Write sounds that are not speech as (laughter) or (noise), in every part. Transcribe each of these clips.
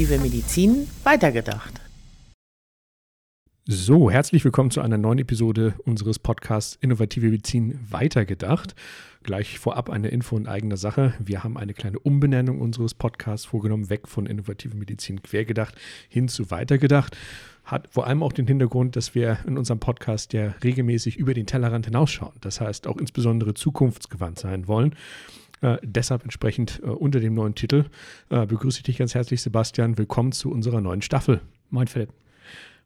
Innovative Medizin weitergedacht. So, herzlich willkommen zu einer neuen Episode unseres Podcasts Innovative Medizin weitergedacht. Gleich vorab eine Info in eigener Sache. Wir haben eine kleine Umbenennung unseres Podcasts vorgenommen, weg von Innovative Medizin quergedacht hin zu weitergedacht. Hat vor allem auch den Hintergrund, dass wir in unserem Podcast ja regelmäßig über den Tellerrand hinausschauen. Das heißt, auch insbesondere zukunftsgewandt sein wollen. Äh, deshalb entsprechend äh, unter dem neuen Titel äh, begrüße ich dich ganz herzlich, Sebastian. Willkommen zu unserer neuen Staffel. Moin, Philipp.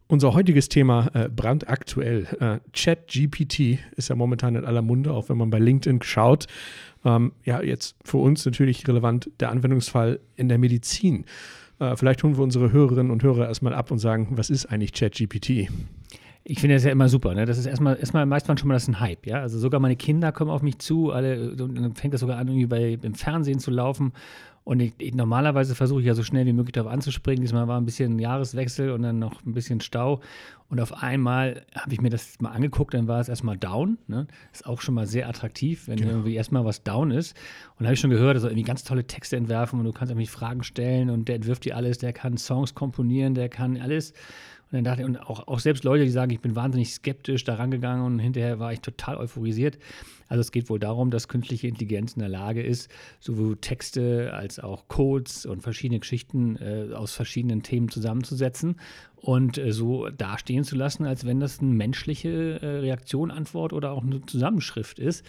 Unser heutiges Thema äh, brandaktuell. Äh, ChatGPT ist ja momentan in aller Munde, auch wenn man bei LinkedIn schaut. Ähm, ja, jetzt für uns natürlich relevant der Anwendungsfall in der Medizin. Äh, vielleicht holen wir unsere Hörerinnen und Hörer erstmal ab und sagen, was ist eigentlich ChatGPT? Ich finde das ja immer super. Ne? Das ist erstmal, erstmal meist man schon mal das ein Hype. Ja? Also sogar meine Kinder kommen auf mich zu, alle, und dann fängt das sogar an, irgendwie bei, im Fernsehen zu laufen. Und ich, ich, normalerweise versuche ich ja so schnell wie möglich darauf anzuspringen. Diesmal war ein bisschen Jahreswechsel und dann noch ein bisschen Stau. Und auf einmal habe ich mir das mal angeguckt, dann war es erstmal down. Ne? Ist auch schon mal sehr attraktiv, wenn genau. irgendwie erstmal was down ist. Und da habe ich schon gehört, dass er irgendwie ganz tolle Texte entwerfen und du kannst irgendwie Fragen stellen und der entwirft dir alles, der kann Songs komponieren, der kann alles. Und dann dachte ich, und auch, auch selbst Leute, die sagen, ich bin wahnsinnig skeptisch da rangegangen und hinterher war ich total euphorisiert. Also es geht wohl darum, dass künstliche Intelligenz in der Lage ist, sowohl Texte als auch Codes und verschiedene Geschichten äh, aus verschiedenen Themen zusammenzusetzen und äh, so dastehen zu lassen, als wenn das eine menschliche äh, Reaktion, Antwort oder auch eine Zusammenschrift ist.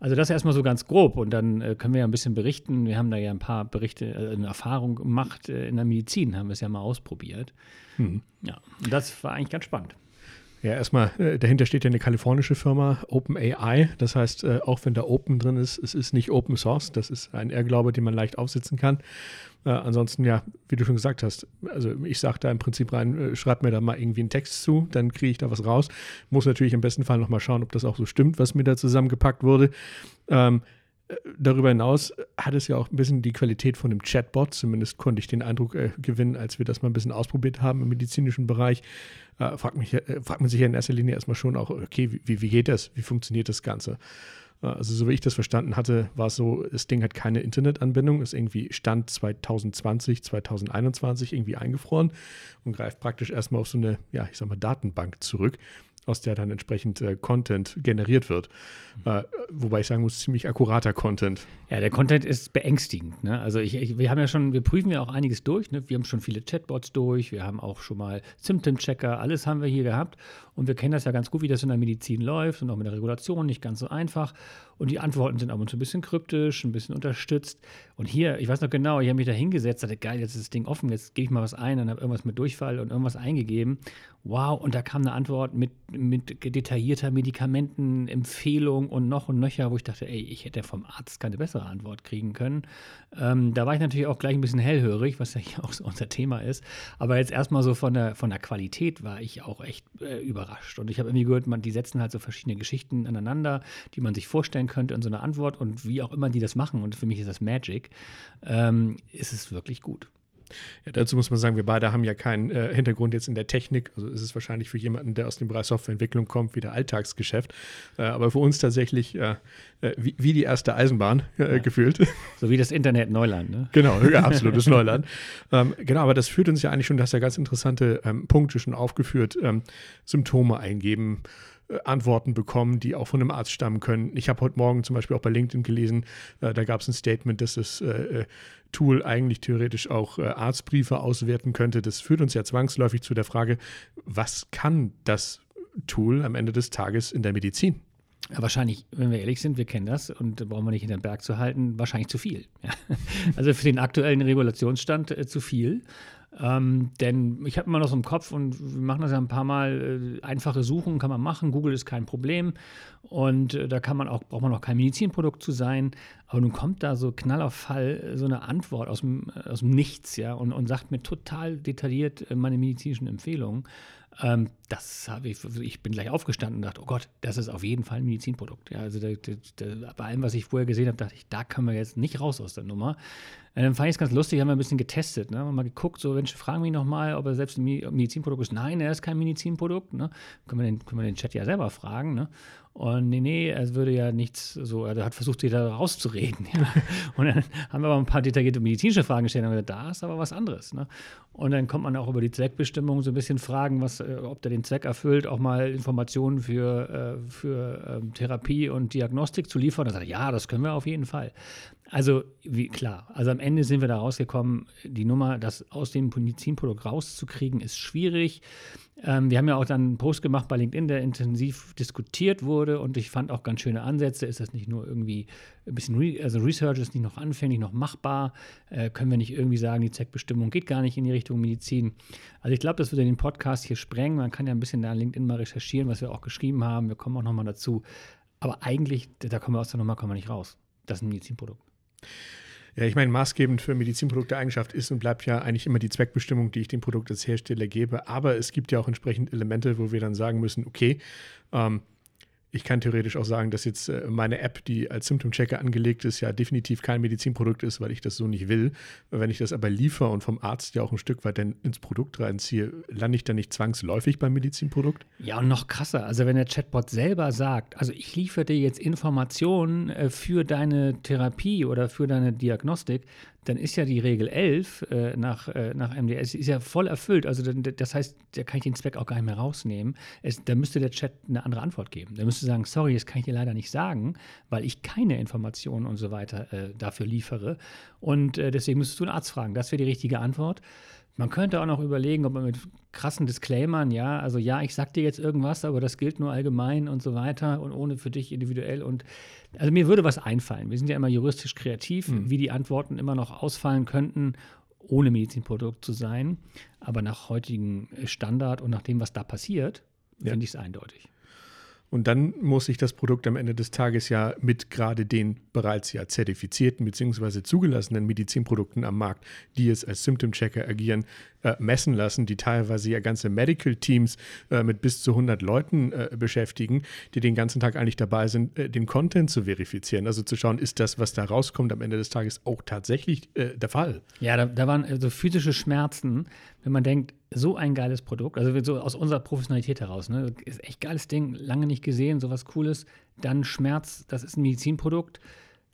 Also das erstmal so ganz grob und dann äh, können wir ja ein bisschen berichten. Wir haben da ja ein paar Berichte, äh, eine Erfahrung gemacht äh, in der Medizin, haben wir es ja mal ausprobiert. Hm. Ja, und das war eigentlich ganz spannend. Ja, erstmal, äh, dahinter steht ja eine kalifornische Firma, OpenAI. Das heißt, äh, auch wenn da Open drin ist, es ist nicht Open Source. Das ist ein Irrglaube, den man leicht aufsitzen kann. Äh, ansonsten, ja, wie du schon gesagt hast, also ich sage da im Prinzip rein, äh, schreib mir da mal irgendwie einen Text zu, dann kriege ich da was raus. Muss natürlich im besten Fall nochmal schauen, ob das auch so stimmt, was mir da zusammengepackt wurde. Ähm, darüber hinaus hat es ja auch ein bisschen die Qualität von einem Chatbot, zumindest konnte ich den Eindruck äh, gewinnen, als wir das mal ein bisschen ausprobiert haben im medizinischen Bereich. Äh, fragt, mich, äh, fragt man sich ja in erster Linie erstmal schon auch, okay, wie, wie geht das? Wie funktioniert das Ganze? Äh, also, so wie ich das verstanden hatte, war es so, das Ding hat keine Internetanbindung, ist irgendwie Stand 2020, 2021 irgendwie eingefroren und greift praktisch erstmal auf so eine, ja, ich sag mal, Datenbank zurück aus der dann entsprechend äh, Content generiert wird. Äh, wobei ich sagen muss, ziemlich akkurater Content. Ja, der Content ist beängstigend. Ne? Also ich, ich, wir haben ja schon, wir prüfen ja auch einiges durch. Ne? Wir haben schon viele Chatbots durch, wir haben auch schon mal Symptom-Checker, alles haben wir hier gehabt. Und wir kennen das ja ganz gut, wie das in der Medizin läuft und auch mit der Regulation nicht ganz so einfach. Und die Antworten sind ab und zu ein bisschen kryptisch, ein bisschen unterstützt. Und hier, ich weiß noch genau, ich habe mich da hingesetzt, dachte, geil, jetzt ist das Ding offen, jetzt gebe ich mal was ein und habe irgendwas mit Durchfall und irgendwas eingegeben. Wow, und da kam eine Antwort mit, mit detaillierter Medikamentenempfehlung und noch und nöcher, wo ich dachte, ey, ich hätte vom Arzt keine bessere Antwort kriegen können. Ähm, da war ich natürlich auch gleich ein bisschen hellhörig, was ja hier auch so unser Thema ist. Aber jetzt erstmal so von der, von der Qualität war ich auch echt äh, überrascht. Und ich habe irgendwie gehört, man, die setzen halt so verschiedene Geschichten aneinander, die man sich vorstellen könnte in so einer Antwort und wie auch immer die das machen. Und für mich ist das Magic. Ähm, ist es wirklich gut. Ja, dazu muss man sagen, wir beide haben ja keinen äh, Hintergrund jetzt in der Technik. Also ist es wahrscheinlich für jemanden, der aus dem Bereich Softwareentwicklung kommt, wieder Alltagsgeschäft. Äh, aber für uns tatsächlich äh, äh wie, wie, die erste Eisenbahn (laughs) äh, ja. gefühlt. So wie das Internet Neuland, ne? Genau, ja, (laughs) absolutes Neuland. Ähm, genau, aber das führt uns ja eigentlich schon, du hast ja ganz interessante ähm, Punkte schon aufgeführt. Ähm, Symptome eingeben, Antworten bekommen, die auch von einem Arzt stammen können. Ich habe heute Morgen zum Beispiel auch bei LinkedIn gelesen, äh, da gab es ein Statement, dass das äh, äh, Tool eigentlich theoretisch auch äh, Arztbriefe auswerten könnte. Das führt uns ja zwangsläufig zu der Frage, was kann das Tool am Ende des Tages in der Medizin? Ja, wahrscheinlich, wenn wir ehrlich sind, wir kennen das und brauchen wir nicht hinter den Berg zu halten, wahrscheinlich zu viel. Ja. (laughs) Also für den aktuellen Regulationsstand äh, zu viel. Ähm, denn ich habe immer noch so im Kopf und wir machen das ja ein paar Mal, äh, einfache Suchen kann man machen, Google ist kein Problem und äh, da kann man auch, braucht man auch kein Medizinprodukt zu sein, aber nun kommt da so knall auf Fall so eine Antwort aus dem, aus dem Nichts, ja, und, und sagt mir total detailliert äh, meine medizinischen Empfehlungen. Ähm, das habe ich, ich bin gleich aufgestanden und dachte, oh Gott, das ist auf jeden Fall ein Medizinprodukt. Ja, also da, da, bei allem, was ich vorher gesehen habe, dachte ich, da können wir jetzt nicht raus aus der Nummer. Und dann fand ich es ganz lustig, haben wir ein bisschen getestet, ne? haben mal geguckt, so Menschen fragen mich nochmal, ob er selbst ein Medizinprodukt ist. Nein, er ist kein Medizinprodukt. Ne? Können, wir den, können wir den Chat ja selber fragen. Ne? Und nee, nee, er würde ja nichts so, er hat versucht, sich da rauszureden. Ja. (laughs) Und dann haben wir aber ein paar detaillierte medizinische Fragen gestellt und gesagt, da ist aber was anderes. Ne? Und dann kommt man auch über die Zweckbestimmung so ein bisschen fragen, was, äh, ob der den Zweck erfüllt, auch mal Informationen für, äh, für ähm, Therapie und Diagnostik zu liefern. Da sagt er, ja, das können wir auf jeden Fall. Also, wie, klar, also am Ende sind wir da rausgekommen, die Nummer, das aus dem Medizinprodukt rauszukriegen, ist schwierig. Ähm, wir haben ja auch dann einen Post gemacht bei LinkedIn, der intensiv diskutiert wurde und ich fand auch ganz schöne Ansätze. Ist das nicht nur irgendwie ein bisschen, Re also Research ist nicht noch anfänglich, noch machbar? Äh, können wir nicht irgendwie sagen, die Zweckbestimmung geht gar nicht in die Richtung Medizin? Also ich glaube, das würde den Podcast hier sprengen. Man kann ja ein bisschen da LinkedIn mal recherchieren, was wir auch geschrieben haben. Wir kommen auch nochmal dazu. Aber eigentlich, da kommen wir aus der Nummer kommen wir nicht raus. Das ist ein Medizinprodukt. Ja, ich meine, maßgebend für Medizinprodukte-Eigenschaft ist und bleibt ja eigentlich immer die Zweckbestimmung, die ich dem Produkt als Hersteller gebe. Aber es gibt ja auch entsprechend Elemente, wo wir dann sagen müssen, okay, ähm, ich kann theoretisch auch sagen, dass jetzt äh, meine App, die als Symptom-Checker angelegt ist, ja definitiv kein Medizinprodukt ist, weil ich das so nicht will. Wenn ich das aber liefere und vom Arzt ja auch ein Stück weit dann ins Produkt reinziehe, lande ich dann nicht zwangsläufig beim Medizinprodukt? Ja, und noch krasser. Also, wenn der Chatbot selber sagt, also ich liefere dir jetzt Informationen äh, für deine Therapie oder für deine Diagnostik, dann ist ja die Regel 11 äh, nach, nach MDS ist ja voll erfüllt. Also das heißt, da kann ich den Zweck auch gar nicht mehr rausnehmen. Es, da müsste der Chat eine andere Antwort geben. Da müsste sagen, sorry, das kann ich dir leider nicht sagen, weil ich keine Informationen und so weiter äh, dafür liefere. Und äh, deswegen müsstest du einen Arzt fragen. Das wäre die richtige Antwort. Man könnte auch noch überlegen, ob man mit krassen Disclaimern, ja, also ja, ich sag dir jetzt irgendwas, aber das gilt nur allgemein und so weiter und ohne für dich individuell. Und also mir würde was einfallen. Wir sind ja immer juristisch kreativ, mhm. wie die Antworten immer noch ausfallen könnten, ohne Medizinprodukt zu sein. Aber nach heutigem Standard und nach dem, was da passiert, ja. finde ich es eindeutig. Und dann muss sich das Produkt am Ende des Tages ja mit gerade den bereits ja zertifizierten bzw. zugelassenen Medizinprodukten am Markt, die jetzt als Symptom Checker agieren, äh, messen lassen, die teilweise ja ganze Medical Teams äh, mit bis zu 100 Leuten äh, beschäftigen, die den ganzen Tag eigentlich dabei sind, äh, den Content zu verifizieren. Also zu schauen, ist das, was da rauskommt, am Ende des Tages auch tatsächlich äh, der Fall? Ja, da, da waren also physische Schmerzen, wenn man denkt, so ein geiles Produkt, also so aus unserer Professionalität heraus, ne, ist echt geiles Ding, lange nicht gesehen, sowas Cooles. Dann Schmerz, das ist ein Medizinprodukt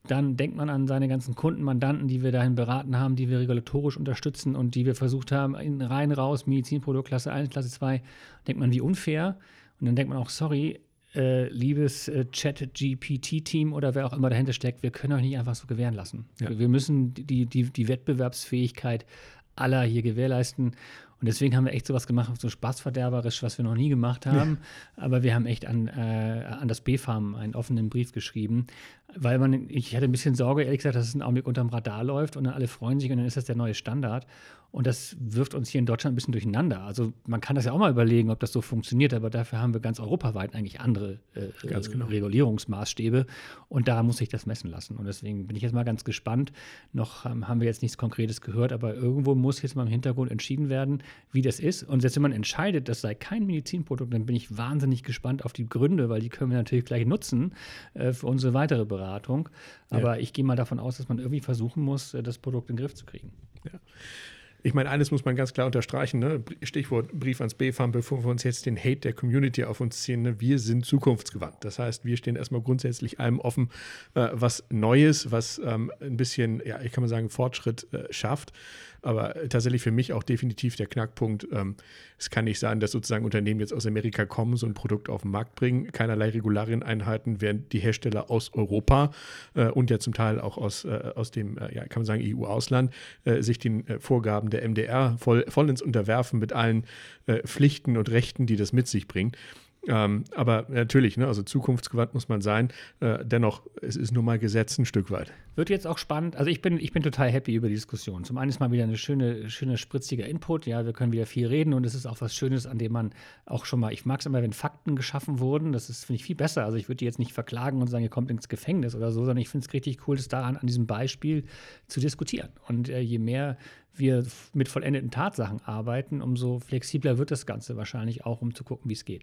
dann denkt man an seine ganzen Kunden, Mandanten, die wir dahin beraten haben, die wir regulatorisch unterstützen und die wir versucht haben, in rein, raus, Medizinprodukt, Klasse 1, Klasse 2, denkt man, wie unfair. Und dann denkt man auch, sorry, äh, liebes äh, Chat-GPT-Team oder wer auch immer dahinter steckt, wir können euch nicht einfach so gewähren lassen. Ja. Wir müssen die, die, die Wettbewerbsfähigkeit aller hier gewährleisten. Und deswegen haben wir echt sowas gemacht, so spaßverderberisch, was wir noch nie gemacht haben. Ja. Aber wir haben echt an, äh, an das B-Farm einen offenen Brief geschrieben, weil man, ich hatte ein bisschen Sorge, ehrlich gesagt, dass es einen Augenblick unterm Radar läuft und dann alle freuen sich und dann ist das der neue Standard. Und das wirft uns hier in Deutschland ein bisschen durcheinander. Also man kann das ja auch mal überlegen, ob das so funktioniert, aber dafür haben wir ganz europaweit eigentlich andere äh, genau. Regulierungsmaßstäbe und da muss sich das messen lassen. Und deswegen bin ich jetzt mal ganz gespannt. Noch ähm, haben wir jetzt nichts Konkretes gehört, aber irgendwo muss jetzt mal im Hintergrund entschieden werden, wie das ist. Und selbst wenn man entscheidet, das sei kein Medizinprodukt, dann bin ich wahnsinnig gespannt auf die Gründe, weil die können wir natürlich gleich nutzen äh, für unsere weitere Beratung. Aber ja. ich gehe mal davon aus, dass man irgendwie versuchen muss, äh, das Produkt in den Griff zu kriegen. Ja. Ich meine, eines muss man ganz klar unterstreichen, ne? Stichwort Brief ans BFAM, bevor wir uns jetzt den Hate der Community auf uns ziehen. Ne? Wir sind zukunftsgewandt. Das heißt, wir stehen erstmal grundsätzlich allem offen, äh, was Neues, was ähm, ein bisschen, ja, ich kann mal sagen, Fortschritt äh, schafft. Aber tatsächlich für mich auch definitiv der Knackpunkt. Ähm, es kann nicht sein, dass sozusagen Unternehmen jetzt aus Amerika kommen, so ein Produkt auf den Markt bringen, keinerlei Regularien einhalten, während die Hersteller aus Europa äh, und ja zum Teil auch aus, äh, aus dem, äh, ja, kann man sagen, EU-Ausland, äh, sich den Vorgaben der MDR voll, vollends unterwerfen mit allen äh, Pflichten und Rechten, die das mit sich bringt. Ähm, aber natürlich, ne, also zukunftsgewandt muss man sein. Äh, dennoch, es ist nur mal Gesetz ein Stück weit. Wird jetzt auch spannend. Also ich bin, ich bin total happy über die Diskussion. Zum einen ist mal wieder eine schöne, schöne spritziger Input. Ja, wir können wieder viel reden und es ist auch was Schönes, an dem man auch schon mal, ich mag es immer, wenn Fakten geschaffen wurden. Das ist, finde ich, viel besser. Also ich würde die jetzt nicht verklagen und sagen, ihr kommt ins Gefängnis oder so, sondern ich finde es richtig cool, das daran, an diesem Beispiel zu diskutieren. Und äh, je mehr wir mit vollendeten Tatsachen arbeiten, umso flexibler wird das Ganze wahrscheinlich auch, um zu gucken, wie es geht.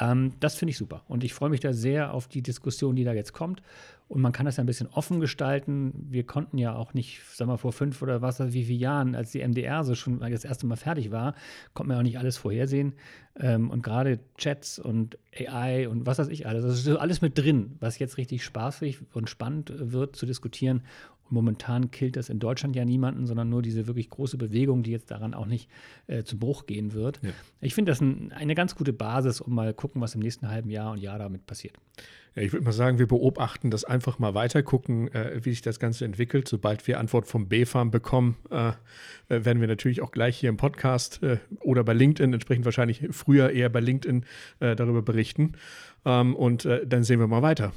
Ähm, das finde ich super. Und ich freue mich da sehr auf die Diskussion, die da jetzt kommt. Und man kann das ja ein bisschen offen gestalten. Wir konnten ja auch nicht, sagen wir vor fünf oder was, wie viele Jahren, als die MDR so schon das erste Mal fertig war, konnte man ja auch nicht alles vorhersehen. Ähm, und gerade Chats und AI und was weiß ich alles, das ist alles mit drin, was jetzt richtig spaßig und spannend wird zu diskutieren. Momentan killt das in Deutschland ja niemanden, sondern nur diese wirklich große Bewegung, die jetzt daran auch nicht äh, zu Bruch gehen wird. Ja. Ich finde das ein, eine ganz gute Basis, um mal gucken, was im nächsten halben Jahr und Jahr damit passiert. Ja, ich würde mal sagen, wir beobachten das einfach mal weiter, gucken, äh, wie sich das Ganze entwickelt. Sobald wir Antwort vom B-Farm bekommen, äh, äh, werden wir natürlich auch gleich hier im Podcast äh, oder bei LinkedIn, entsprechend wahrscheinlich früher eher bei LinkedIn äh, darüber berichten. Ähm, und dann sehen wir mal weiter.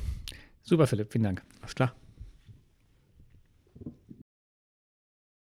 Super, Philipp, vielen Dank. Alles klar.